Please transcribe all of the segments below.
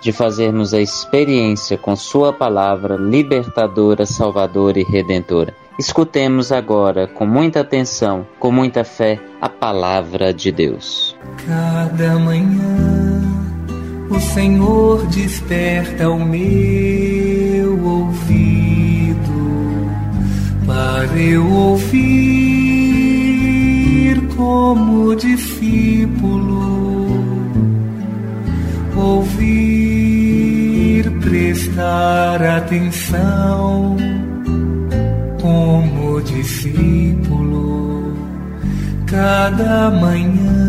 de fazermos a experiência com Sua palavra libertadora, salvadora e redentora. Escutemos agora, com muita atenção, com muita fé, a palavra de Deus. Cada manhã o Senhor desperta o meu ouvido para eu ouvir como discípulo. Ouvir, prestar atenção como discípulo cada manhã.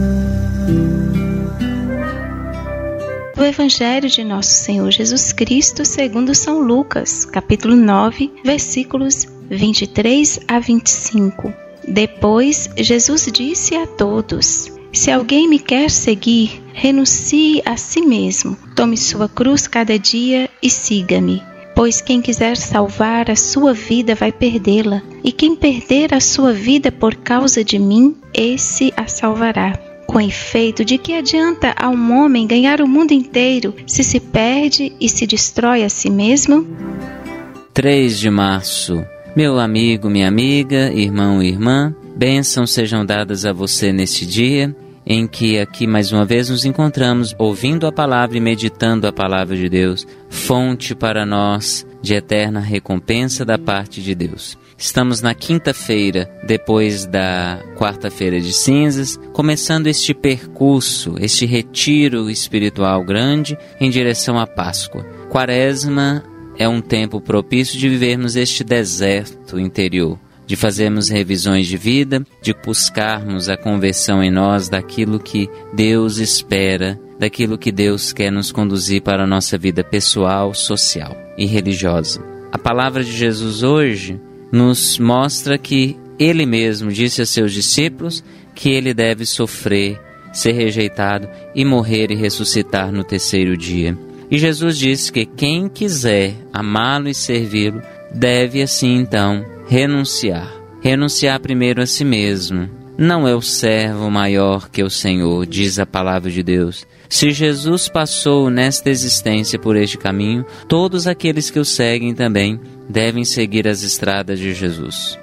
do Evangelho de Nosso Senhor Jesus Cristo, segundo São Lucas, capítulo 9, versículos 23 a 25. Depois, Jesus disse a todos: Se alguém me quer seguir, renuncie a si mesmo, tome sua cruz cada dia e siga-me. Pois quem quiser salvar a sua vida vai perdê-la, e quem perder a sua vida por causa de mim, esse a salvará. Com efeito, de que adianta a um homem ganhar o mundo inteiro se se perde e se destrói a si mesmo? 3 de março. Meu amigo, minha amiga, irmão e irmã, bênçãos sejam dadas a você neste dia em que aqui mais uma vez nos encontramos ouvindo a palavra e meditando a palavra de Deus, fonte para nós de eterna recompensa da parte de Deus. Estamos na quinta-feira, depois da quarta-feira de cinzas, começando este percurso, este retiro espiritual grande em direção à Páscoa. Quaresma é um tempo propício de vivermos este deserto interior, de fazermos revisões de vida, de buscarmos a conversão em nós daquilo que Deus espera, daquilo que Deus quer nos conduzir para a nossa vida pessoal, social e religiosa. A palavra de Jesus hoje nos mostra que ele mesmo disse a seus discípulos que ele deve sofrer, ser rejeitado e morrer e ressuscitar no terceiro dia. E Jesus disse que quem quiser amá-lo e servi-lo deve assim então renunciar. Renunciar primeiro a si mesmo. Não é o servo maior que o Senhor, diz a palavra de Deus. Se Jesus passou nesta existência por este caminho, todos aqueles que o seguem também devem seguir as estradas de Jesus.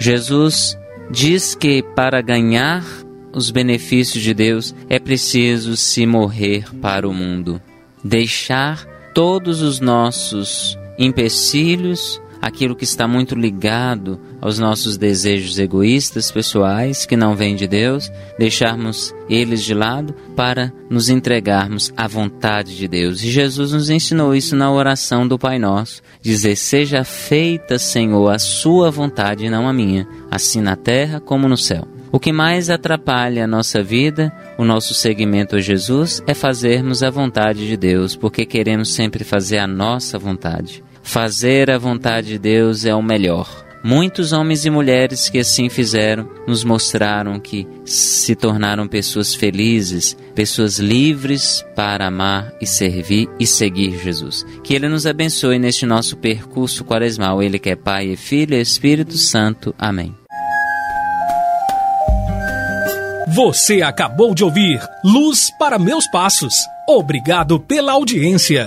Jesus diz que para ganhar os benefícios de Deus é preciso se morrer para o mundo, deixar todos os nossos empecilhos, aquilo que está muito ligado aos nossos desejos egoístas pessoais que não vêm de Deus, deixarmos eles de lado para nos entregarmos à vontade de Deus. E Jesus nos ensinou isso na oração do Pai Nosso, dizer: "Seja feita, Senhor, a sua vontade e não a minha, assim na terra como no céu." O que mais atrapalha a nossa vida, o nosso seguimento a Jesus, é fazermos a vontade de Deus, porque queremos sempre fazer a nossa vontade. Fazer a vontade de Deus é o melhor. Muitos homens e mulheres que assim fizeram nos mostraram que se tornaram pessoas felizes, pessoas livres para amar e servir e seguir Jesus. Que Ele nos abençoe neste nosso percurso quaresmal. Ele que é Pai e Filho e Espírito Santo. Amém. Você acabou de ouvir Luz para Meus Passos. Obrigado pela audiência.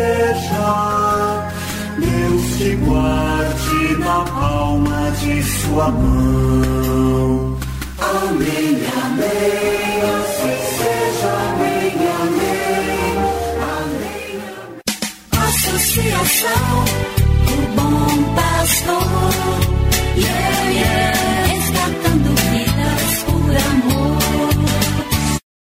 Te guarde na palma de sua mão. Amém, amém, assim seja, amém, amém, amém. Associação, o bom pastor.